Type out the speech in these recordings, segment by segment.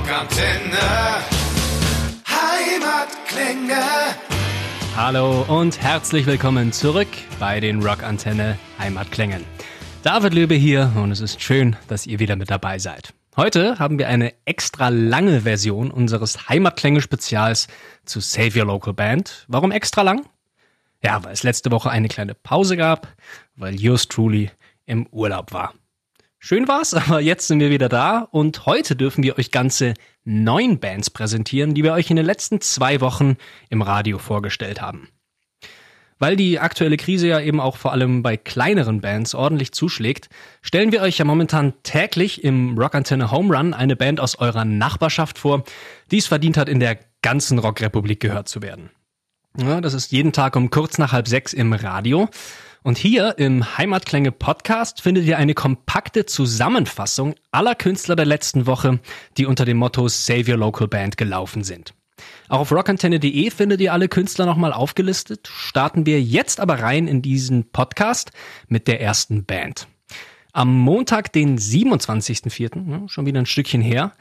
Rockantenne. Heimatklänge. Hallo und herzlich willkommen zurück bei den Rockantenne Heimatklängen. David Löbe hier und es ist schön, dass ihr wieder mit dabei seid. Heute haben wir eine extra lange Version unseres Heimatklänge-Spezials zu Save Your Local Band. Warum extra lang? Ja, weil es letzte Woche eine kleine Pause gab, weil yours truly im Urlaub war. Schön war's, aber jetzt sind wir wieder da und heute dürfen wir euch ganze neun Bands präsentieren, die wir euch in den letzten zwei Wochen im Radio vorgestellt haben. Weil die aktuelle Krise ja eben auch vor allem bei kleineren Bands ordentlich zuschlägt, stellen wir euch ja momentan täglich im Rockantenne Home Run eine Band aus eurer Nachbarschaft vor, die es verdient hat, in der ganzen Rockrepublik gehört zu werden. Ja, das ist jeden Tag um kurz nach halb sechs im Radio. Und hier im Heimatklänge Podcast findet ihr eine kompakte Zusammenfassung aller Künstler der letzten Woche, die unter dem Motto Save Your Local Band gelaufen sind. Auch auf rockantenne.de findet ihr alle Künstler nochmal aufgelistet. Starten wir jetzt aber rein in diesen Podcast mit der ersten Band. Am Montag, den 27.04., schon wieder ein Stückchen her,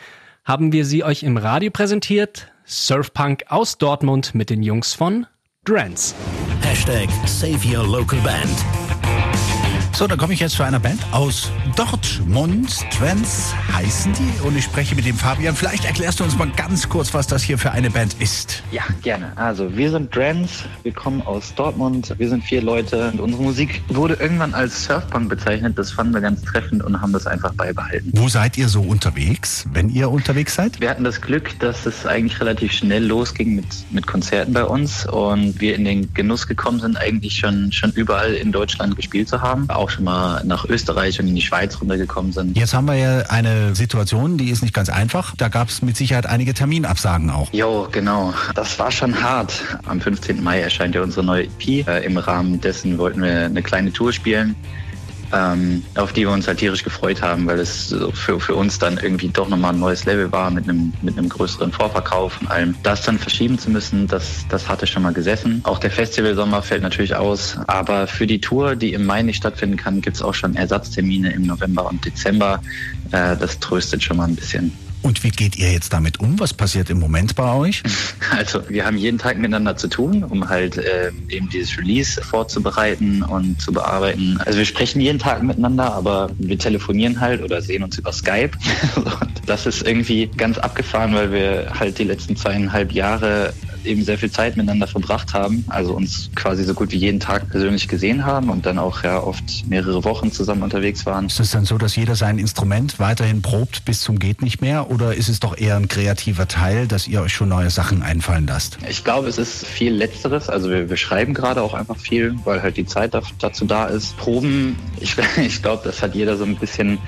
haben wir sie euch im Radio präsentiert. Surfpunk aus Dortmund mit den Jungs von Drance. Hashtag Save Your Local Band. So, dann komme ich jetzt zu einer Band aus Dortmund. Trends heißen die. Und ich spreche mit dem Fabian. Vielleicht erklärst du uns mal ganz kurz, was das hier für eine Band ist. Ja, gerne. Also, wir sind Trends. Wir kommen aus Dortmund. Wir sind vier Leute. Und unsere Musik wurde irgendwann als Surfpunk bezeichnet. Das fanden wir ganz treffend und haben das einfach beibehalten. Wo seid ihr so unterwegs, wenn ihr unterwegs seid? Wir hatten das Glück, dass es eigentlich relativ schnell losging mit, mit Konzerten bei uns und wir in den Genuss gekommen sind, eigentlich schon, schon überall in Deutschland gespielt zu haben. Auch schon mal nach Österreich und in die Schweiz runtergekommen sind. Jetzt haben wir ja eine Situation, die ist nicht ganz einfach. Da gab es mit Sicherheit einige Terminabsagen auch. Jo, genau. Das war schon hart. Am 15. Mai erscheint ja unsere neue EP. Äh, Im Rahmen dessen wollten wir eine kleine Tour spielen ähm, auf die wir uns halt tierisch gefreut haben, weil es für, für uns dann irgendwie doch nochmal ein neues Level war mit einem, mit einem größeren Vorverkauf und allem. Das dann verschieben zu müssen, das, das hatte schon mal gesessen. Auch der Festivalsommer fällt natürlich aus, aber für die Tour, die im Mai nicht stattfinden kann, gibt es auch schon Ersatztermine im November und Dezember. Äh, das tröstet schon mal ein bisschen. Und wie geht ihr jetzt damit um? Was passiert im Moment bei euch? Also wir haben jeden Tag miteinander zu tun, um halt äh, eben dieses Release vorzubereiten und zu bearbeiten. Also wir sprechen jeden Tag miteinander, aber wir telefonieren halt oder sehen uns über Skype. das ist irgendwie ganz abgefahren, weil wir halt die letzten zweieinhalb Jahre eben sehr viel Zeit miteinander verbracht haben, also uns quasi so gut wie jeden Tag persönlich gesehen haben und dann auch ja oft mehrere Wochen zusammen unterwegs waren. Ist es dann so, dass jeder sein Instrument weiterhin probt bis zum geht nicht mehr oder ist es doch eher ein kreativer Teil, dass ihr euch schon neue Sachen einfallen lasst? Ich glaube, es ist viel Letzteres. Also wir, wir schreiben gerade auch einfach viel, weil halt die Zeit dazu da ist. Proben, ich, ich glaube, das hat jeder so ein bisschen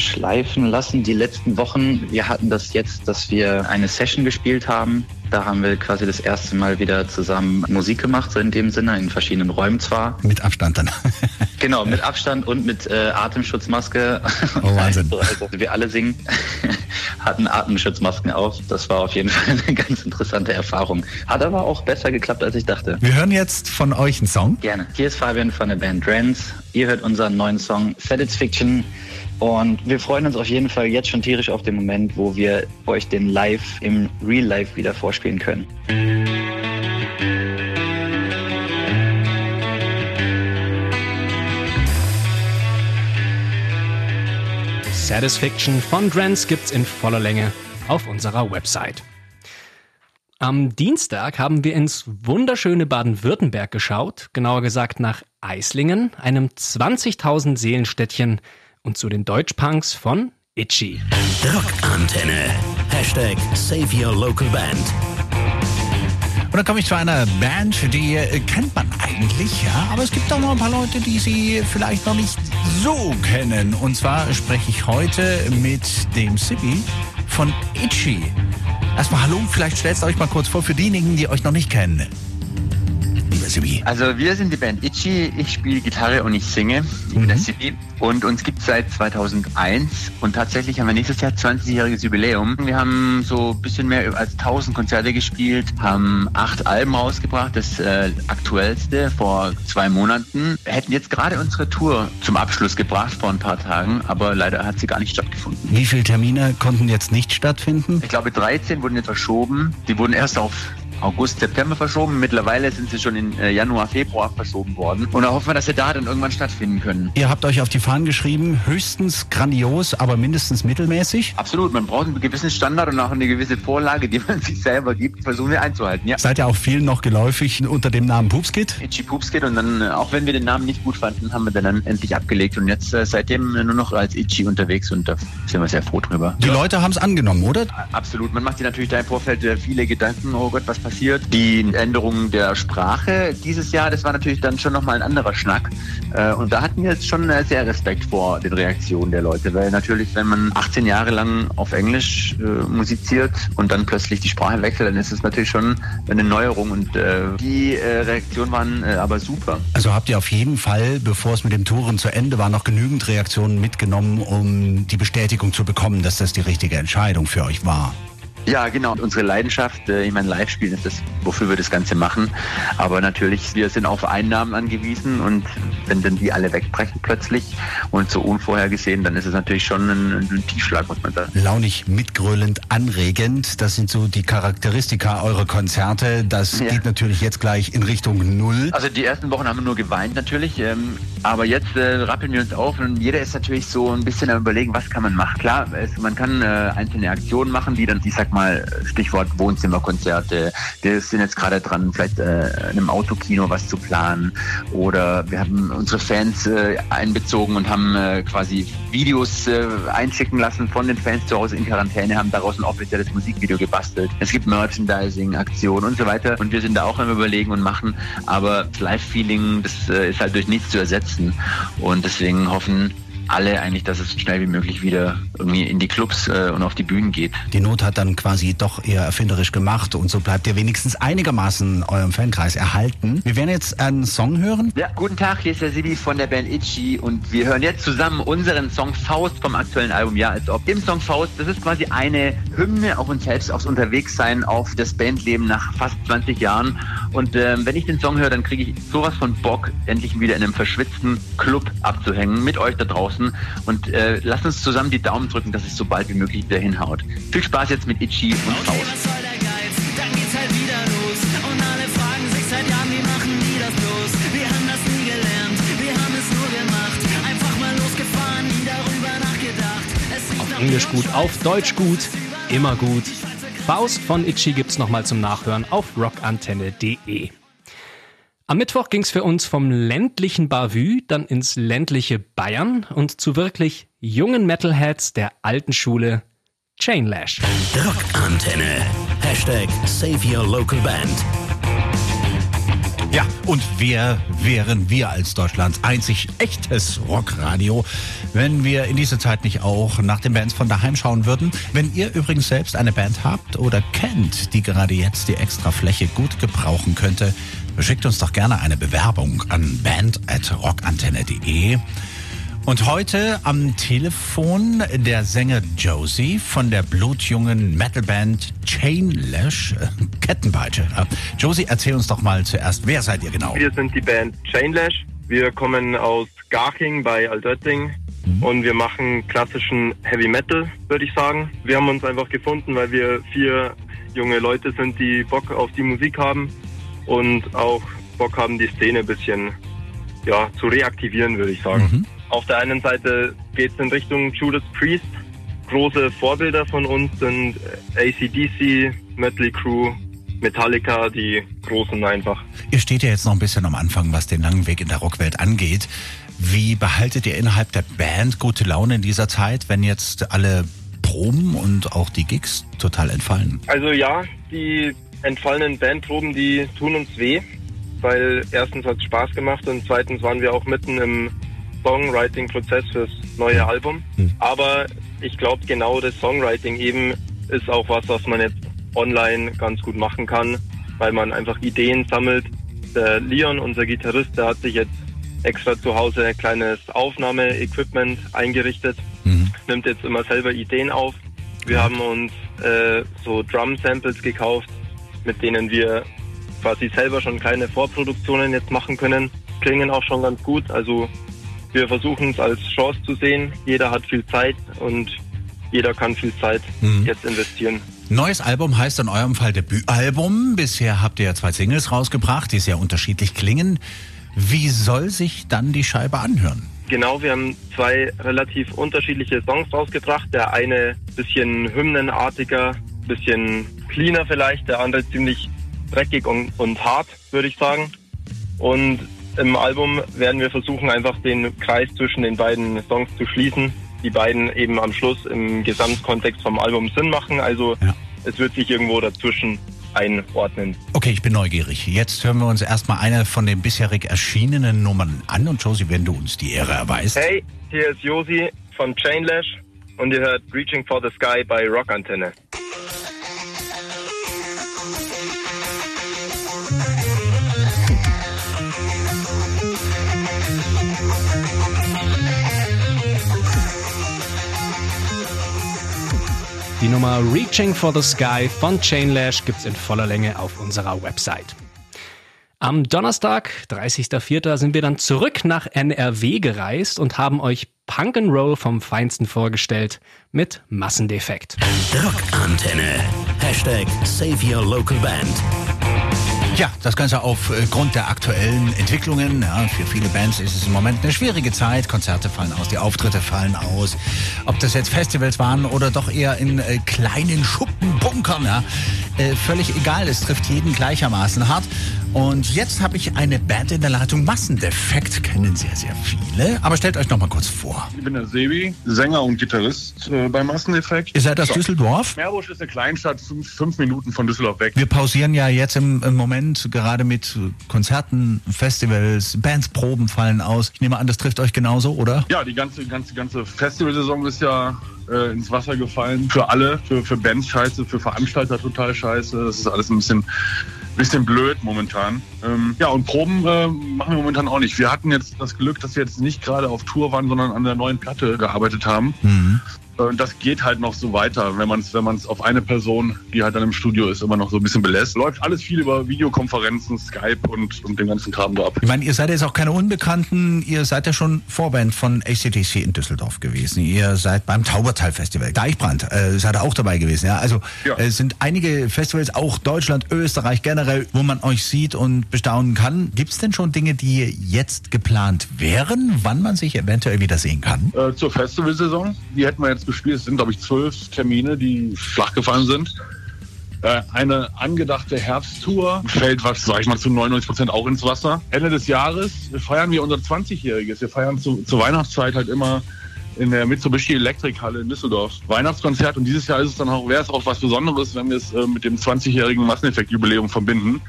schleifen lassen die letzten Wochen. Wir hatten das jetzt, dass wir eine Session gespielt haben. Da haben wir quasi das erste Mal wieder zusammen Musik gemacht, so in dem Sinne, in verschiedenen Räumen zwar. Mit Abstand dann. genau, mit Abstand und mit äh, Atemschutzmaske. Oh Wahnsinn. Also, wir alle singen, hatten Atemschutzmasken auf. Das war auf jeden Fall eine ganz interessante Erfahrung. Hat aber auch besser geklappt, als ich dachte. Wir hören jetzt von euch einen Song. Gerne. Hier ist Fabian von der Band Drance. Ihr hört unseren neuen Song Satisfaction. Und wir freuen uns auf jeden Fall jetzt schon tierisch auf den Moment, wo wir euch den Live im Real Life wieder vorspielen können. Satisfaction von Drance gibt's in voller Länge auf unserer Website. Am Dienstag haben wir ins wunderschöne Baden-Württemberg geschaut, genauer gesagt nach Eislingen, einem 20.000 Seelenstädtchen und zu den Deutschpunks von Itchy. Rockantenne. Hashtag Save Your Local Band. Und dann komme ich zu einer Band, die äh, kennt man eigentlich, ja, aber es gibt auch noch ein paar Leute, die sie vielleicht noch nicht so kennen. Und zwar spreche ich heute mit dem Sibi von Itchy. Erstmal hallo, vielleicht stellt euch mal kurz vor für diejenigen, die euch noch nicht kennen. Sibi? Also wir sind die Band Itchy, ich spiele Gitarre und ich singe. Ich bin der Sibi und uns gibt es seit 2001 und tatsächlich haben wir nächstes Jahr 20-jähriges Jubiläum. Wir haben so ein bisschen mehr als 1000 Konzerte gespielt, haben acht Alben rausgebracht, das äh, aktuellste vor zwei Monaten. Wir hätten jetzt gerade unsere Tour zum Abschluss gebracht vor ein paar Tagen, aber leider hat sie gar nicht stattgefunden. Wie viele Termine konnten jetzt nicht stattfinden? Ich glaube 13 wurden jetzt verschoben. Die wurden erst auf August, September verschoben. Mittlerweile sind sie schon in äh, Januar, Februar verschoben worden. Und da hoffen wir, dass sie da dann irgendwann stattfinden können. Ihr habt euch auf die Fahnen geschrieben, höchstens grandios, aber mindestens mittelmäßig. Absolut, man braucht einen gewissen Standard und auch eine gewisse Vorlage, die man sich selber gibt, versuchen wir einzuhalten. Ja. Seid ja auch vielen noch geläufig unter dem Namen Pupskit. Itchy Poopskit und dann, äh, auch wenn wir den Namen nicht gut fanden, haben wir den dann endlich abgelegt und jetzt äh, seitdem nur noch als Itchy unterwegs und da sind wir sehr froh drüber. Die Leute haben es angenommen, oder? Absolut, man macht sich natürlich da im Vorfeld äh, viele Gedanken, oh Gott, was passiert. Die Änderung der Sprache dieses Jahr, das war natürlich dann schon nochmal ein anderer Schnack Äh, und da hatten wir jetzt schon äh, sehr Respekt vor den Reaktionen der Leute, weil natürlich, wenn man 18 Jahre lang auf Englisch äh, musiziert und dann plötzlich die Sprache wechselt, dann ist es natürlich schon eine Neuerung und äh, die äh, Reaktionen waren äh, aber super. Also habt ihr auf jeden Fall, bevor es mit dem Touren zu Ende war, noch genügend Reaktionen mitgenommen, um die Bestätigung zu bekommen, dass das die richtige Entscheidung für euch war. Ja, genau. Unsere Leidenschaft, äh, ich meine, Live-Spielen ist das, wofür wir das Ganze machen. Aber natürlich, wir sind auf Einnahmen angewiesen und wenn dann die alle wegbrechen plötzlich und so unvorhergesehen, dann ist es natürlich schon ein, ein Tiefschlag, muss man sagen. Launig, mitgrölend, anregend, das sind so die Charakteristika eurer Konzerte. Das Ja. geht natürlich jetzt gleich in Richtung Null. Also die ersten Wochen haben wir nur geweint natürlich, ähm, aber jetzt äh, rappeln wir uns auf und jeder ist natürlich so ein bisschen am überlegen, was kann man machen. Klar, es, man kann äh, einzelne Aktionen machen, die dann, ich sag mal, Stichwort Wohnzimmerkonzerte, wir sind jetzt gerade dran, vielleicht äh, in einem Autokino was zu planen. Oder wir haben unsere Fans äh, einbezogen und haben äh, quasi Videos äh, einschicken lassen von den Fans zu Hause in Quarantäne, haben daraus ein offizielles Musikvideo gebastelt. Es gibt Merchandising, Aktionen und so weiter. Und wir sind da auch am überlegen und machen, aber das Live-Feeling, das äh, ist halt durch nichts zu ersetzen. Und deswegen hoffen alle eigentlich, dass es so schnell wie möglich wieder irgendwie in die Clubs äh, und auf die Bühnen geht. Die Not hat dann quasi doch eher erfinderisch gemacht und so bleibt ihr wenigstens einigermaßen eurem Fankreis erhalten. Wir werden jetzt einen Song hören. Ja, guten Tag, hier ist der Sibi von der Band Itchy und wir hören jetzt zusammen unseren Song Faust vom aktuellen Album Ja, als ob. Im Song Faust, das ist quasi eine Hymne auf uns selbst, aufs Unterwegssein, auf das Bandleben nach fast 20 Jahren. Und ähm, wenn ich den Song höre, dann kriege ich sowas von Bock, endlich wieder in einem verschwitzten Club abzuhängen, mit euch da draußen. Und äh, lasst uns zusammen die Daumen drücken, dass es so bald wie möglich wieder hinhaut. Viel Spaß jetzt mit Itchy und Faust. Was soll der Geiz? Dann geht's halt wieder los. Und alle fragen sich seit Jahren, wie machen die das bloß? Wir haben das nie gelernt, wir haben es nur gemacht. Einfach mal losgefahren, nie darüber nachgedacht. Es riecht nach Englisch gut, auf Deutsch gut, immer gut. Faust von Itchy gibt's nochmal zum Nachhören auf rockantenne.de. Am Mittwoch ging's für uns vom ländlichen Bavü dann ins ländliche Bayern und zu wirklich jungen Metalheads der alten Schule Chainlash. Rockantenne. Hashtag Save Your Local Band. Ja, und wer wären wir als Deutschlands einzig echtes Rockradio, wenn wir in dieser Zeit nicht auch nach den Bands von daheim schauen würden? Wenn ihr übrigens selbst eine Band habt oder kennt, die gerade jetzt die extra Fläche gut gebrauchen könnte, schickt uns doch gerne eine Bewerbung an band.rockantenne.de. Und heute am Telefon der Sänger Josie von der blutjungen Metalband Chainlash, äh, Kettenpeitsche. Äh, Josie, erzähl uns doch mal zuerst, wer seid ihr genau? Wir sind die Band Chainlash. Wir kommen aus Garching bei Altötting und wir machen klassischen Heavy Metal, würde ich sagen. Wir haben uns einfach gefunden, weil wir vier junge Leute sind, die Bock auf die Musik haben und auch Bock haben, die Szene ein bisschen ja, zu reaktivieren, würde ich sagen. Auf der einen Seite geht es in Richtung Judas Priest. Große Vorbilder von uns sind ACDC, Metal Crew, Metallica, die großen einfach. Ihr steht ja jetzt noch ein bisschen am Anfang, was den langen Weg in der Rockwelt angeht. Wie behaltet ihr innerhalb der Band gute Laune in dieser Zeit, wenn jetzt alle Proben und auch die Gigs total entfallen? Also ja, die entfallenen Bandproben, die tun uns weh, weil erstens hat es Spaß gemacht und zweitens waren wir auch mitten im Songwriting-Prozess fürs neue Album. Aber ich glaube, genau das Songwriting eben ist auch was, was man jetzt online ganz gut machen kann, weil man einfach Ideen sammelt Der Leon, unser Gitarrist, der hat sich jetzt extra zu Hause ein kleines Aufnahmeequipment eingerichtet, Mhm. nimmt jetzt immer selber Ideen auf. Wir haben uns äh, so Drum-Samples gekauft, mit denen wir quasi selber schon kleine Vorproduktionen jetzt machen können. Klingen auch schon ganz gut. Also wir versuchen es als Chance zu sehen. Jeder hat viel Zeit und jeder kann viel Zeit Mhm. jetzt investieren. Neues Album heißt in eurem Fall Debütalbum. Bisher habt ihr ja zwei Singles rausgebracht, die sehr unterschiedlich klingen. Wie soll sich dann die Scheibe anhören? Genau, wir haben zwei relativ unterschiedliche Songs rausgebracht. Der eine bisschen hymnenartiger, bisschen cleaner vielleicht, der andere ziemlich dreckig und, und hart, würde ich sagen. Und im Album werden wir versuchen, einfach den Kreis zwischen den beiden Songs zu schließen. Die beiden eben am Schluss im Gesamtkontext vom Album Sinn machen. Also Ja. es wird sich irgendwo dazwischen einordnen. Okay, ich bin neugierig. Jetzt hören wir uns erstmal eine von den bisherig erschienenen Nummern an und Josie, wenn du uns die Ehre erweist. Hey, hier ist Josi von Chainlash und ihr hört Reaching for the Sky bei Rock Antenne. Nummer Reaching for the Sky von Chainlash gibt's in voller Länge auf unserer Website. Am Donnerstag, 30.04., sind wir dann zurück nach NRW gereist und haben euch Punk and Roll vom Feinsten vorgestellt mit Massendefekt. Rockantenne. Hashtag Save Your Local Band. Ja, das Ganze aufgrund der aktuellen Entwicklungen. Ja, für viele Bands ist es im Moment eine schwierige Zeit. Konzerte fallen aus, die Auftritte fallen aus. Ob das jetzt Festivals waren oder doch eher in äh, kleinen Schuppenbunkern, ja, äh, völlig egal. Es trifft jeden gleichermaßen hart. Und jetzt habe ich eine Band in der Leitung. Massendefekt kennen sehr, sehr viele. Aber stellt euch noch mal kurz vor. Ich bin der Sebi, Sänger und Gitarrist äh, bei Masseneffekt. Ihr seid aus So. Düsseldorf. Meerbusch ist eine Kleinstadt, fünf, fünf Minuten von Düsseldorf weg. Wir pausieren ja jetzt im, im Moment gerade mit Konzerten, Festivals, Bands, Proben fallen aus. Ich nehme an, das trifft euch genauso, oder? Ja, die ganze, ganze, ganze Festivalsaison ist ja äh, ins Wasser gefallen. Für alle, für, für Bands scheiße, für Veranstalter total scheiße. Das ist alles ein bisschen, bisschen blöd momentan. Ähm, ja, und Proben äh, machen wir momentan auch nicht. Wir hatten jetzt das Glück, dass wir jetzt nicht gerade auf Tour waren, sondern an der neuen Platte gearbeitet haben. Mhm. Und das geht halt noch so weiter, wenn man es wenn man's auf eine Person, die halt dann im Studio ist, immer noch so ein bisschen belässt. Läuft alles viel über Videokonferenzen, Skype und, und den ganzen Kram da ab. Ich meine, ihr seid jetzt auch keine Unbekannten. Ihr seid ja schon Vorband von ACDC in Düsseldorf gewesen. Ihr seid beim Taubertal Festival. Deichbrand äh, seid ihr auch dabei gewesen. Ja? Also Ja. äh, es sind einige Festivals, auch Deutschland, Österreich generell, wo man euch sieht und bestaunen kann. Gibt es denn schon Dinge, die jetzt geplant wären, wann man sich eventuell wieder sehen kann? Äh, zur Festivalsaison. Die hätten wir jetzt gespielt. Es sind, glaube ich, zwölf Termine, die flach gefallen sind. Äh, eine angedachte Herbsttour fällt, was sag ich mal, zu 99 Prozent auch ins Wasser. Ende des Jahres feiern wir unser 20-Jähriges. Wir feiern zu, zur Weihnachtszeit halt immer in der Mitsubishi Elektrikhalle in Düsseldorf Weihnachtskonzert und dieses Jahr ist es dann auch, wäre es auch was Besonderes, wenn wir es äh, mit dem 20-jährigen Masseneffekt-Jubiläum verbinden.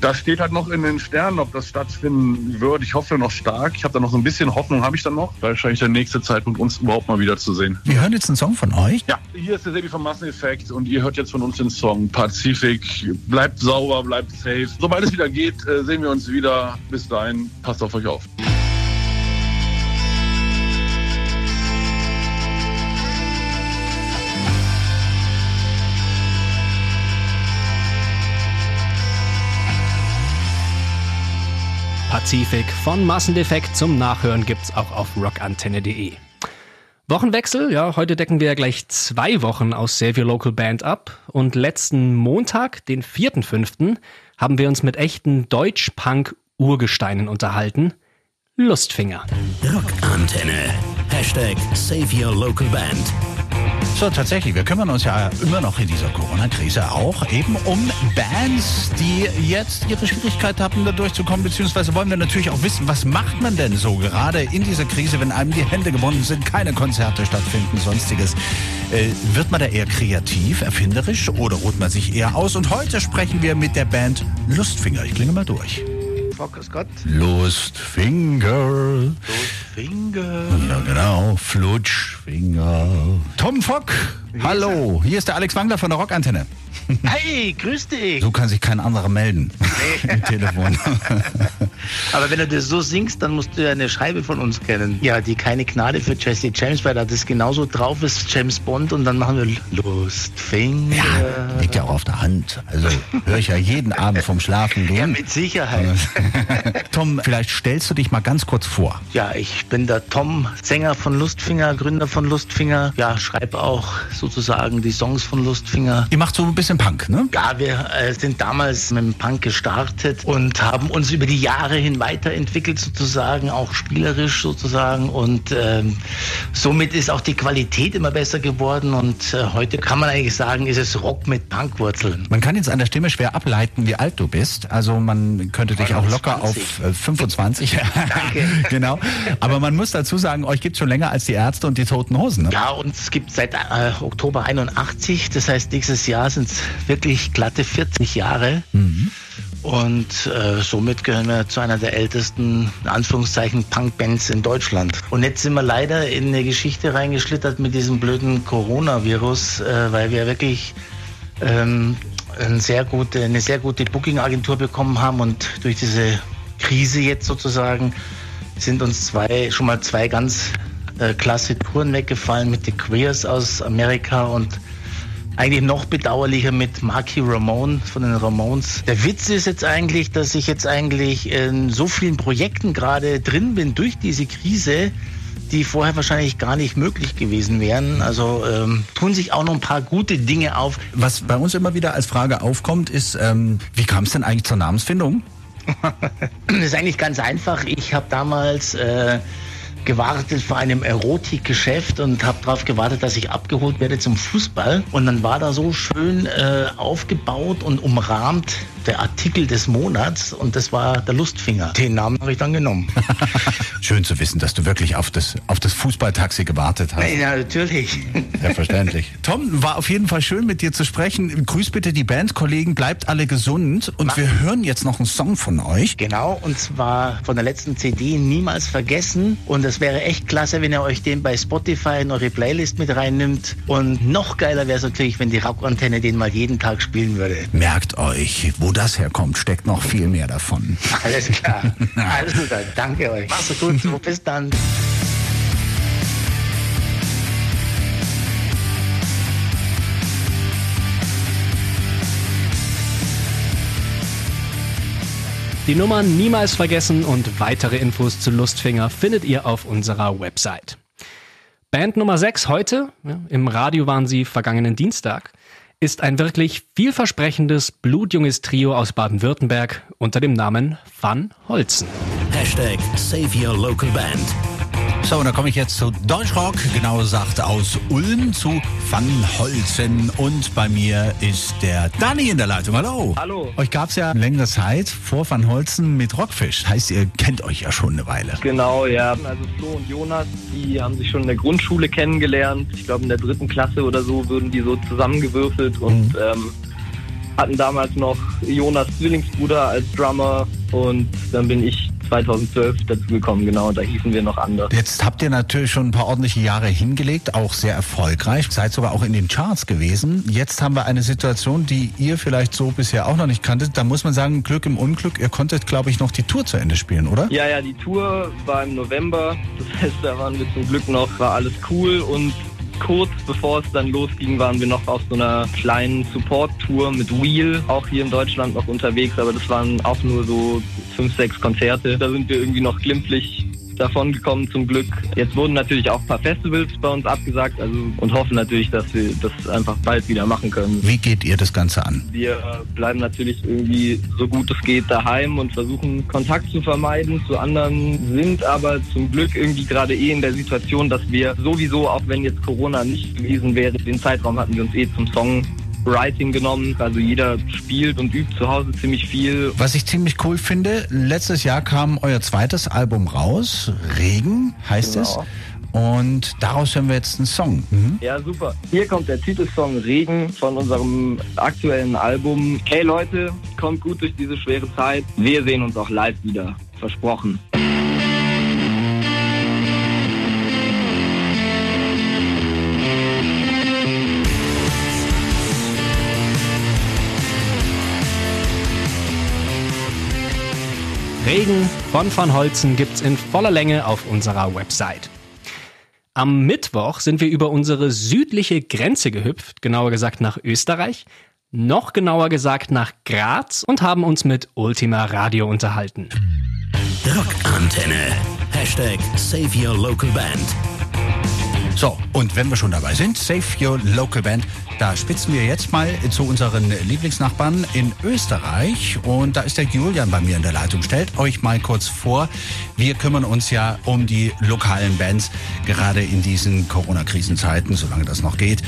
Das steht halt noch in den Sternen, ob das stattfinden wird. Ich hoffe noch stark. Ich habe da noch so ein bisschen Hoffnung, habe ich dann noch. Wahrscheinlich der nächste Zeitpunkt, uns überhaupt mal wieder zu sehen. Wir hören jetzt einen Song von euch. Ja, hier ist der Sebi vom Masseneffekt und ihr hört jetzt von uns den Song Pazifik. Bleibt sauber, bleibt safe. Sobald es wieder geht, äh, sehen wir uns wieder. Bis dahin, passt auf euch auf. Pazifik von Massendefekt zum Nachhören gibt's auch auf rockantenne.de. Wochenwechsel, ja, heute decken wir ja gleich zwei Wochen aus Save Your Local Band ab und letzten Montag, den 4.5., haben wir uns mit echten Deutsch-Punk-Urgesteinen unterhalten. Lustfinger. Rockantenne. Hashtag Save Your Local Band. So, tatsächlich, wir kümmern uns ja immer noch in dieser Corona-Krise auch eben um Bands, die jetzt ihre Schwierigkeit haben, da durchzukommen, beziehungsweise wollen wir natürlich auch wissen, was macht man denn so gerade in dieser Krise, wenn einem die Hände gebunden sind, keine Konzerte stattfinden, sonstiges. Äh, wird man da eher kreativ, erfinderisch oder ruht man sich eher aus? Und heute sprechen wir mit der Band Lustfinger. Ich klinge mal durch. Fockers Gott. Lustfinger. Finger. Ja, genau. Flutschfinger. Tom Fock Hallo, hier ist der Alex Wangler von der Rockantenne. Hey, grüß dich. So kann sich kein anderer melden. Im Telefon. Aber wenn du das so singst, dann musst du ja eine Scheibe von uns kennen. Ja, die keine Gnade für Jesse James, weil da das genauso drauf ist, James Bond, und dann machen wir Lustfinger. Ja, liegt ja auch auf der Hand. Also höre ich ja jeden Abend vom Schlafen gehen. Ja, mit Sicherheit. Tom, vielleicht stellst du dich mal ganz kurz vor. Ja, ich bin der Tom, Sänger von Lustfinger, Gründer von Lustfinger. Ja, schreibe auch sozusagen die Songs von Lustfinger. Ihr macht so ein bisschen Punk, ne? Ja, wir äh, sind damals mit dem Punk gestartet und haben uns über die Jahre hin weiterentwickelt sozusagen, auch spielerisch sozusagen und ähm, somit ist auch die Qualität immer besser geworden und äh, heute kann man eigentlich sagen, ist es Rock mit Punkwurzeln. Man kann jetzt an der Stimme schwer ableiten, wie alt du bist. Also man könnte dich auch locker auf äh, 25. Danke. genau. Aber man muss dazu sagen, euch gibt schon länger als die Ärzte und die Toten Hosen. Ne? Ja, und es gibt seit äh, Oktober 81, das heißt nächstes Jahr sind es wirklich glatte 40 Jahre. Und äh, somit gehören wir zu einer der ältesten, in Anführungszeichen, Punk-Bands in Deutschland. Und jetzt sind wir leider in eine Geschichte reingeschlittert mit diesem blöden Coronavirus, äh, weil wir wirklich ähm, eine sehr gute, eine sehr gute Booking-Agentur bekommen haben und durch diese Krise jetzt sozusagen sind uns zwei, schon mal zwei ganz äh, klasse Touren weggefallen mit The Queers aus Amerika und eigentlich noch bedauerlicher mit Marky Ramone von den Ramones. Der Witz ist jetzt eigentlich, dass ich jetzt eigentlich in so vielen Projekten gerade drin bin durch diese Krise, die vorher wahrscheinlich gar nicht möglich gewesen wären. Also ähm, tun sich auch noch ein paar gute Dinge auf. Was bei uns immer wieder als Frage aufkommt, ist, ähm, wie kam es denn eigentlich zur Namensfindung? Das ist eigentlich ganz einfach. Ich habe damals äh, gewartet vor einem Erotikgeschäft und habe darauf gewartet, dass ich abgeholt werde zum Fußball. Und dann war da so schön äh, aufgebaut und umrahmt der Artikel des Monats und das war der Lustfinger. Den Namen habe ich dann genommen. Schön zu wissen, dass du wirklich auf das, auf das Fußballtaxi gewartet hast. ja, natürlich. Selbstverständlich. Tom, war auf jeden Fall schön mit dir zu sprechen. Grüß bitte die Bandkollegen, bleibt alle gesund und wir hören jetzt noch einen Song von euch. Genau, und zwar von der letzten CD Niemals vergessen. Und es wäre echt klasse, wenn ihr euch den bei Spotify in eure Playlist mit reinnimmt. Und noch geiler wäre es natürlich, wenn die Rockantenne den mal jeden Tag spielen würde. Merkt euch, wo das herkommt, steckt noch viel mehr davon. Alles klar. Alles klar. Danke euch. Mach's gut. Bis dann. Die Nummern niemals vergessen und weitere Infos zu Lustfinger findet ihr auf unserer Website. Band Nummer 6 heute, ja, im Radio waren sie vergangenen Dienstag, ist ein wirklich vielversprechendes, blutjunges Trio aus Baden-Württemberg unter dem Namen Van Holzen. Hashtag Save Your Local Band. So, und da komme ich jetzt zu Deutschrock, genauer gesagt aus Ulm zu Van Holzen. Und bei mir ist der Dani in der Leitung. Hallo. Hallo. Euch gab es ja längere Zeit vor Van Holzen mit Rockfisch. Heißt, ihr kennt euch ja schon eine Weile. Genau, ja. Also Flo und Jonas, die haben sich schon in der Grundschule kennengelernt. Ich glaube in der dritten Klasse oder so würden die so zusammengewürfelt und ähm, hatten damals noch Jonas Zwillingsbruder als Drummer und dann bin ich 2012 dazugekommen, genau, da hießen wir noch anders. Jetzt habt ihr natürlich schon ein paar ordentliche Jahre hingelegt, auch sehr erfolgreich, seid sogar auch in den Charts gewesen. Jetzt haben wir eine Situation, die ihr vielleicht so bisher auch noch nicht kanntet. Da muss man sagen, Glück im Unglück, ihr konntet, glaube ich, noch die Tour zu Ende spielen, oder? Ja, ja, die Tour war im November, das heißt, da waren wir zum Glück noch, war alles cool und kurz bevor es dann losging, waren wir noch auf so einer kleinen Support-Tour mit Wheel, auch hier in Deutschland noch unterwegs, aber das waren auch nur so fünf, sechs Konzerte. Da sind wir irgendwie noch glimpflich davon gekommen zum Glück. Jetzt wurden natürlich auch ein paar Festivals bei uns abgesagt also, und hoffen natürlich, dass wir das einfach bald wieder machen können. Wie geht ihr das Ganze an? Wir bleiben natürlich irgendwie so gut es geht daheim und versuchen Kontakt zu vermeiden zu anderen, sind aber zum Glück irgendwie gerade eh in der Situation, dass wir sowieso, auch wenn jetzt Corona nicht gewesen wäre, den Zeitraum hatten wir uns eh zum Song Writing genommen. Also jeder spielt und übt zu Hause ziemlich viel. Was ich ziemlich cool finde, letztes Jahr kam euer zweites Album raus, Regen heißt Genau. es. Und daraus hören wir jetzt einen Song. Mhm. Ja, super. Hier kommt der Titelsong Regen von unserem aktuellen Album. Hey Leute, kommt gut durch diese schwere Zeit. Wir sehen uns auch live wieder. Versprochen. Regen von Van Holzen gibt's in voller Länge auf unserer Website. Am Mittwoch sind wir über unsere südliche Grenze gehüpft, genauer gesagt nach Österreich, noch genauer gesagt nach Graz und haben uns mit Ultima Radio unterhalten. Rockantenne. Hashtag Save Your Local Band. So, und wenn wir schon dabei sind, Save Your Local Band, da spitzen wir jetzt mal zu unseren Lieblingsnachbarn in Österreich. Und da ist der Julian bei mir in der Leitung. Stellt euch mal kurz vor, wir kümmern uns ja um die lokalen Bands, gerade in diesen Corona-Krisenzeiten, solange das noch geht.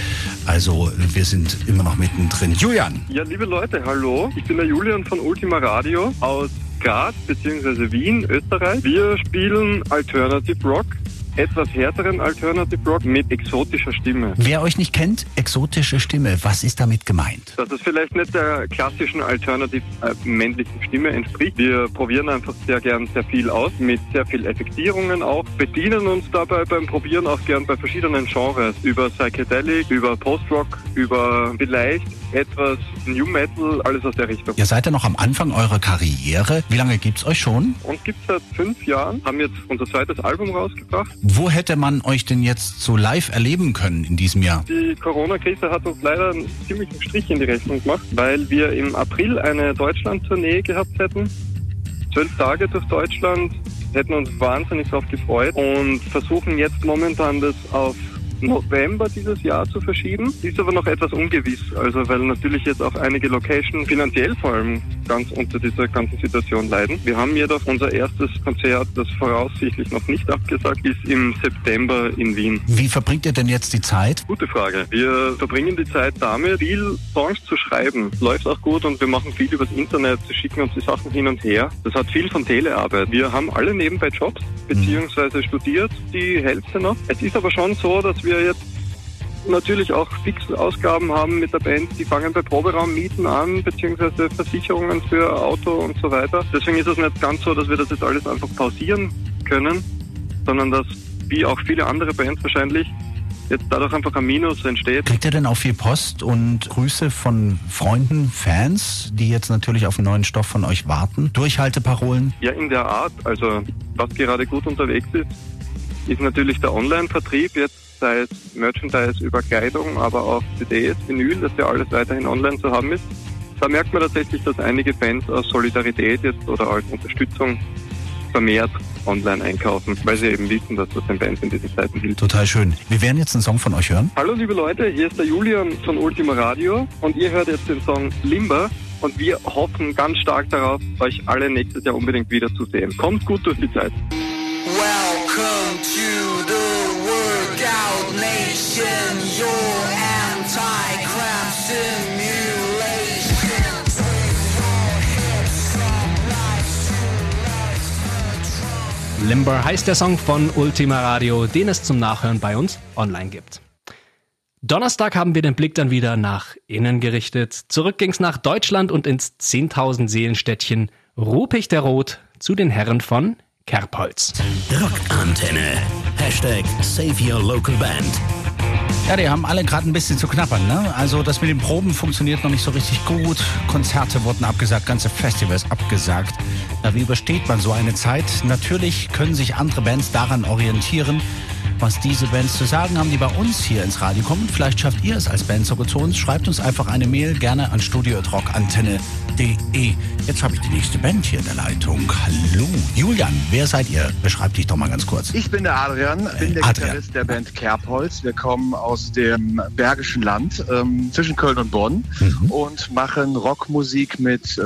Also wir sind immer noch mittendrin. Julian, Ja, liebe Leute, hallo. Ich bin der Julian von Ultima Radio aus Graz bzw. Wien, Österreich. Wir spielen Alternative Rock, etwas härteren Alternative Rock mit exotischer Stimme. wer euch nicht kennt, exotische Stimme, was ist damit gemeint? Dass es vielleicht nicht der klassischen Alternative äh, männlichen Stimme entspricht. Wir probieren einfach sehr gern sehr viel aus, mit sehr viel Effektierungen auch, bedienen uns dabei beim Probieren auch gern bei verschiedenen Genres, über Psychedelic, über Post-Rock, über vielleicht etwas New Metal, alles aus der Richtung. Ihr seid ja noch am Anfang eurer Karriere. Wie lange gibt's euch schon? Uns gibt seit fünf Jahren, haben jetzt unser zweites Album rausgebracht. Wo hätte man euch denn jetzt so live erleben können in diesem Jahr? Die Corona-Krise hat uns leider einen ziemlichen Strich in die Rechnung gemacht, weil wir im April eine Deutschland-Tournee gehabt hätten. Zwölf Tage durch Deutschland, hätten uns wahnsinnig darauf gefreut und versuchen jetzt momentan das auf November dieses Jahr zu verschieben. Ist aber noch etwas ungewiss, also weil natürlich jetzt auch einige Locations finanziell vor allem ganz unter dieser ganzen Situation leiden. Wir haben jedoch unser erstes Konzert, das voraussichtlich noch nicht abgesagt ist, im September in Wien. Wie verbringt ihr denn jetzt die Zeit? Gute Frage. Wir verbringen die Zeit damit, viel Songs zu schreiben. Läuft auch gut und wir machen viel übers Internet, schicken uns die Sachen hin und her. Das hat viel von Telearbeit. Wir haben alle nebenbei Jobs, beziehungsweise studiert die Hälfte noch. Es ist aber schon so, dass wir jetzt natürlich auch Fixausgaben haben mit der Band. Die fangen bei Proberaummieten an, beziehungsweise Versicherungen für Auto und so weiter. Deswegen ist es nicht ganz so, dass wir das jetzt alles einfach pausieren können, sondern dass, wie auch viele andere Bands wahrscheinlich, jetzt dadurch einfach ein Minus entsteht. Kriegt ihr denn auch viel Post und Grüße von Freunden, Fans, die jetzt natürlich auf einen neuen Stoff von euch warten? Durchhalteparolen? Ja, in der Art. Also, was gerade gut unterwegs ist, ist natürlich der Online-Vertrieb jetzt sei es Merchandise über Kleidung, aber auch CDs, Vinyl, dass ja alles weiterhin online zu haben ist. Da merkt man tatsächlich, dass einige Fans aus Solidarität jetzt oder als Unterstützung vermehrt online einkaufen, weil sie eben wissen, dass das den Bands in diesen Zeiten hilft. Total schön. Wir werden jetzt einen Song von euch hören. Hallo liebe Leute, hier ist der Julian von Ultima Radio und ihr hört jetzt den Song Limber und wir hoffen ganz stark darauf, euch alle nächstes Jahr unbedingt wiederzusehen. Kommt gut durch die Zeit. Welcome to the nation, your anti-crime simulation. Limber heißt der Song von Ultima Radio, den es zum Nachhören bei uns online gibt. Donnerstag haben wir den Blick dann wieder nach innen gerichtet. Zurück ging's nach Deutschland und ins 10.000 Seelenstädtchen Ruppig der Rot zu den Herren von Kerbholz. Rockantenne. Hashtag Save Your Local Band. Ja, die haben alle gerade ein bisschen zu knappern, ne? Also das mit den Proben funktioniert noch nicht so richtig gut. Konzerte wurden abgesagt, ganze Festivals abgesagt. Na, wie übersteht man so eine Zeit? Natürlich können sich andere Bands daran orientieren, was diese Bands zu sagen haben, die bei uns hier ins Radio kommen. Vielleicht schafft ihr es als Band sogar zu uns. Schreibt uns einfach eine Mail gerne an studio.rockantenne.de. Jetzt habe ich die nächste Band hier in der Leitung. Hallo. Julian, wer seid ihr? Beschreibt dich doch mal ganz kurz. Ich bin der Adrian, bin der Adrian. Gitarrist der Band Kerbholz. Wir kommen aus dem Bergischen Land ähm, zwischen Köln und Bonn Mhm. und machen Rockmusik mit äh,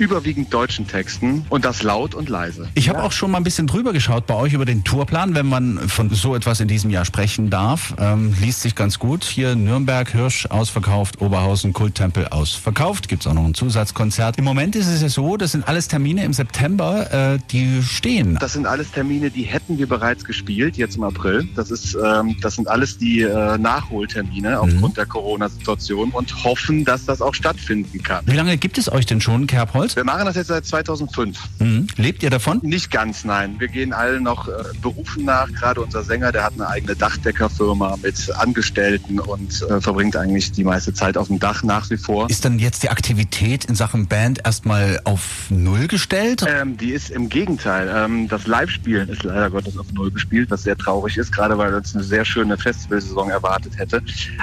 überwiegend deutschen Texten und das laut und leise. Ich habe auch schon mal ein bisschen drüber geschaut bei euch über den Tourplan, wenn man von so etwas in diesem Jahr sprechen darf. Ähm, liest sich ganz gut. Hier Nürnberg, Hirsch ausverkauft, Oberhausen, Kulttempel ausverkauft. Gibt's auch noch ein Zusatzkonzert. Im Moment ist es ja so, das sind alles Termine im September, äh, die stehen. Das sind alles Termine, die hätten wir bereits gespielt, jetzt im April. Das ist, ähm, das sind alles die äh, Nachholtermine aufgrund der Corona-Situation und hoffen, dass das auch stattfinden kann. Wie lange gibt es euch denn schon, Kerbholz? Kerpolz? Wir machen das jetzt seit 2005. Mhm. Lebt ihr davon? Nicht ganz, nein. Wir gehen allen noch äh, Berufen nach. Gerade unser Sänger, der hat eine eigene Dachdeckerfirma mit Angestellten und äh, verbringt eigentlich die meiste Zeit auf dem Dach nach wie vor. Ist dann jetzt die Aktivität in Sachen Band erstmal auf Null gestellt? Ähm, die ist im Gegenteil. Ähm, das Live-Spielen ist leider Gottes auf Null gespielt, was sehr traurig ist, gerade weil uns eine sehr schöne Festivalsaison erwartet hätte.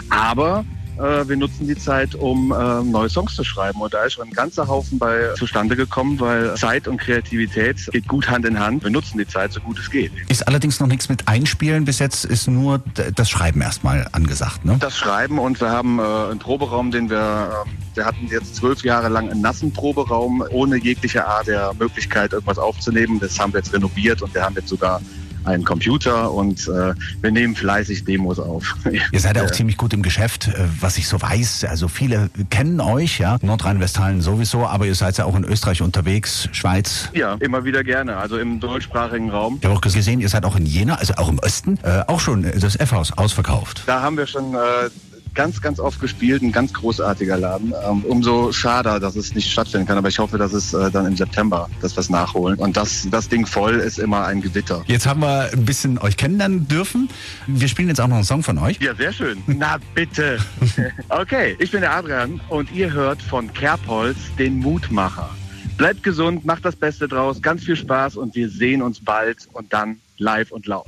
Aber wir nutzen die Zeit, um äh, neue Songs zu schreiben. Und da ist schon ein ganzer Haufen bei zustande gekommen, weil Zeit und Kreativität geht gut Hand in Hand. Wir nutzen die Zeit so gut es geht. Ist allerdings noch nichts mit Einspielen. Bis jetzt ist nur das Schreiben erstmal angesagt, ne? Das Schreiben und wir haben äh, einen Proberaum, den wir, ähm, wir hatten jetzt zwölf Jahre lang einen nassen Proberaum ohne jegliche Art der Möglichkeit, irgendwas aufzunehmen. Das haben wir jetzt renoviert und wir haben jetzt sogar einen Computer und äh, wir nehmen fleißig Demos auf. Ihr seid ja auch ziemlich gut im Geschäft, äh, was ich so weiß. Also viele kennen euch, ja. Nordrhein-Westfalen sowieso, aber ihr seid ja auch in Österreich unterwegs, Schweiz. Ja, immer wieder gerne. Also im deutschsprachigen Raum. Ich habe auch gesehen, ihr seid auch in Jena, also auch im Osten, äh, auch schon das F-Haus ausverkauft. Da haben wir schon äh, ganz, ganz oft gespielt. Ein ganz großartiger Laden. Ähm, umso schade, dass es nicht stattfinden kann. Aber ich hoffe, dass es äh, dann im September, dass wir es nachholen. Und das, das Ding voll ist immer ein Gewitter. Jetzt haben wir ein bisschen euch kennenlernen dürfen. Wir spielen jetzt auch noch einen Song von euch. Ja, sehr schön. Na bitte. Okay, ich bin der Adrian und ihr hört von Kerbholz den Mutmacher. Bleibt gesund, macht das Beste draus, ganz viel Spaß und wir sehen uns bald und dann live und laut.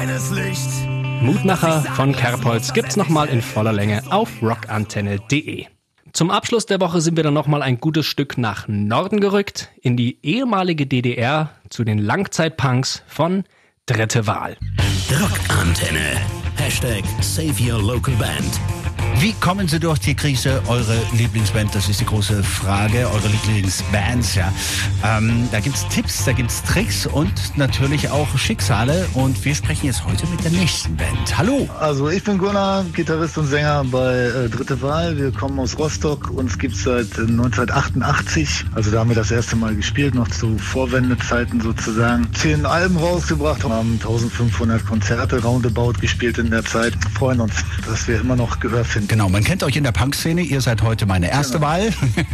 Kleines Licht. Mutmacher von Kerbholz gibt's nochmal in voller Länge auf rockantenne.de. Zum Abschluss der Woche sind wir dann nochmal ein gutes Stück nach Norden gerückt, in die ehemalige DDR zu den Langzeitpunks von Dritte Wahl. Rockantenne. Hashtag Save Your Local Band. Wie kommen Sie durch die Krise? Eure Lieblingsband, das ist die große Frage. Eure Lieblingsbands, ja. Ähm, da gibt's Tipps, da gibt's Tricks und natürlich auch Schicksale. Und wir sprechen jetzt heute mit der nächsten Band. Hallo. Also ich bin Gunnar, Gitarrist und Sänger bei äh, Dritte Wahl. Wir kommen aus Rostock. Uns gibt's seit äh, 1988. Also da haben wir das erste Mal gespielt, noch zu Vorwendezeiten sozusagen. Zehn Alben rausgebracht, haben 1500 Konzerte roundabout gespielt in der Zeit. Freuen uns, dass wir immer noch Gehör finden. Genau, man kennt euch in der Punk-Szene. Ihr seid heute meine erste Wahl.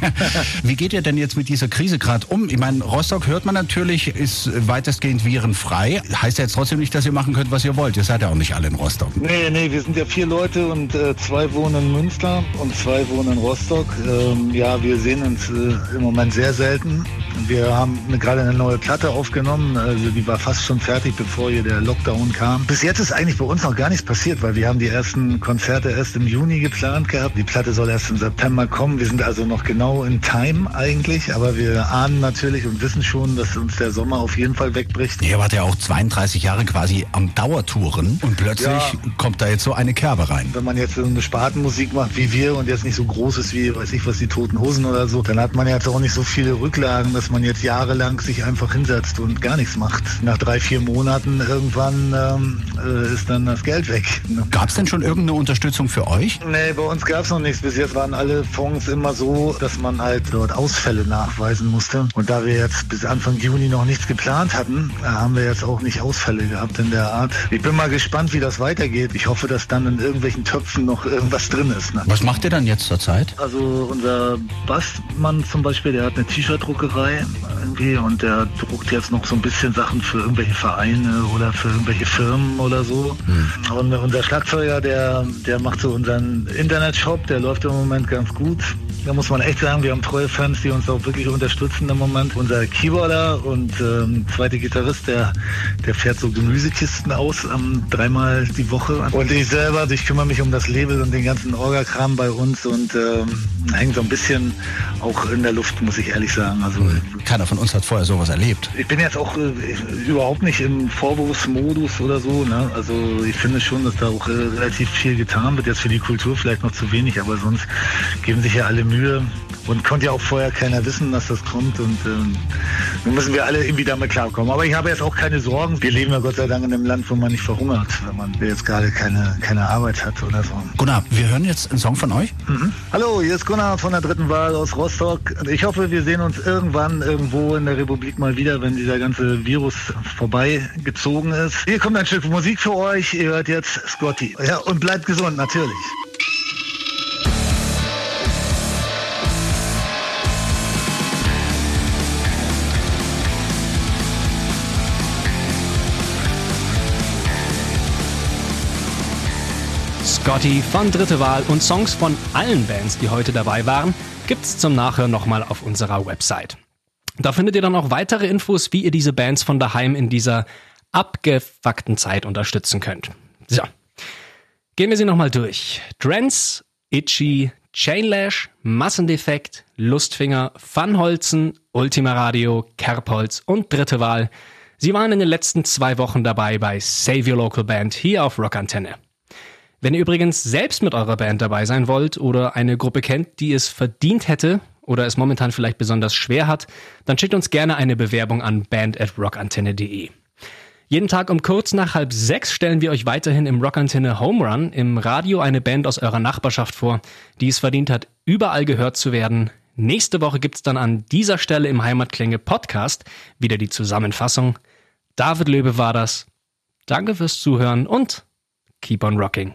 Wie geht ihr denn jetzt mit dieser Krise gerade um? Ich meine, Rostock hört man natürlich, ist weitestgehend virenfrei. Heißt ja jetzt trotzdem nicht, dass ihr machen könnt, was ihr wollt. Ihr seid ja auch nicht alle in Rostock. Nee, nee, wir sind ja vier Leute und äh, zwei wohnen in Münster und zwei wohnen in Rostock. Ähm, ja, wir sehen uns äh, im Moment sehr selten. Wir haben gerade eine neue Platte aufgenommen, also die war fast schon fertig, bevor hier der Lockdown kam. Bis jetzt ist eigentlich bei uns noch gar nichts passiert, weil wir haben die ersten Konzerte erst im Juni geplant gehabt. Die Platte soll erst im September kommen. Wir sind also noch genau in Time eigentlich, aber wir ahnen natürlich und wissen schon, dass uns der Sommer auf jeden Fall wegbricht. Ihr wart ja auch 32 Jahre quasi am Dauertouren und plötzlich Ja. kommt da jetzt so eine Kerbe rein. Wenn man jetzt so eine Spartenmusik macht wie wir und jetzt nicht so groß ist wie, weiß ich was, die Toten Hosen oder so, dann hat man jetzt auch nicht so viele Rücklagen, dass man jetzt jahrelang sich einfach hinsetzt und gar nichts macht. Nach drei, vier Monaten irgendwann ähm, äh, ist dann das Geld weg. Ne? Gab es denn schon irgendeine Unterstützung für euch? Nee, bei uns gab es noch nichts. Bis jetzt waren alle Fonds immer so, dass man halt dort Ausfälle nachweisen musste. Und da wir jetzt bis Anfang Juni noch nichts geplant hatten, äh, haben wir jetzt auch nicht Ausfälle gehabt in der Art. Ich bin mal gespannt, wie das weitergeht. Ich hoffe, dass dann in irgendwelchen Töpfen noch irgendwas drin ist. Ne? Was macht ihr dann jetzt zur Zeit? Also unser Bassmann zum Beispiel, der hat eine T-Shirt-Druckerei irgendwie und der druckt jetzt noch so ein bisschen Sachen für irgendwelche Vereine oder für irgendwelche Firmen oder so. Und unser Schlagzeuger, der, der macht so unseren Internetshop, der läuft im Moment ganz gut. Da muss man echt sagen, wir haben treue Fans, die uns auch wirklich unterstützen im Moment. Unser Keyboarder und ähm, zweite Gitarrist, der, der fährt so Gemüsekisten aus ähm, dreimal die Woche. Und ich selber, also ich kümmere mich um das Label und den ganzen Orga-Kram bei uns und ähm, hängt so ein bisschen auch in der Luft, muss ich ehrlich sagen. Also Keiner von uns hat vorher sowas erlebt. ich bin jetzt auch äh, überhaupt nicht im Vorwurfsmodus oder so. Ne? Also ich finde schon, dass da auch äh, relativ viel getan wird. Jetzt für die Kultur vielleicht noch zu wenig, aber sonst geben sich ja alle Mühe Mühe und konnte ja auch vorher keiner wissen, dass das kommt und ähm, nun müssen wir alle irgendwie damit klarkommen. Aber ich habe jetzt auch keine Sorgen. Wir leben ja Gott sei Dank in einem Land, wo man nicht verhungert, wenn man jetzt gerade keine, keine Arbeit hat oder so. Gunnar, wir hören jetzt einen Song von euch. Mhm. Hallo, hier ist Gunnar von der dritten Wahl aus Rostock. Ich hoffe, wir sehen uns irgendwann irgendwo in der Republik mal wieder, wenn dieser ganze Virus vorbeigezogen ist. Hier kommt ein Stück Musik für euch. Ihr hört jetzt Scotty. Ja, und bleibt gesund, natürlich. Scotty von Dritte Wahl und Songs von allen Bands, die heute dabei waren, gibt's zum Nachhören nochmal auf unserer Website. Da findet ihr dann auch weitere Infos, wie ihr diese Bands von daheim in dieser abgefuckten Zeit unterstützen könnt. So. Gehen wir sie nochmal durch. Drance, Itchy, Chainlash, Massendefekt, Lustfinger, Funholzen, Ultima Radio, Kerbholz und Dritte Wahl. Sie waren in den letzten zwei Wochen dabei bei Save Your Local Band hier auf Rockantenne. Wenn ihr übrigens selbst mit eurer Band dabei sein wollt oder eine Gruppe kennt, die es verdient hätte oder es momentan vielleicht besonders schwer hat, dann schickt uns gerne eine Bewerbung an band@rockantenne.de. Jeden Tag um kurz nach halb sechs stellen wir euch weiterhin im Rockantenne Home Run im Radio eine Band aus eurer Nachbarschaft vor, die es verdient hat, überall gehört zu werden. Nächste Woche gibt's dann an dieser Stelle im Heimatklänge Podcast wieder die Zusammenfassung. David Löbe war das. Danke fürs Zuhören und keep on rocking.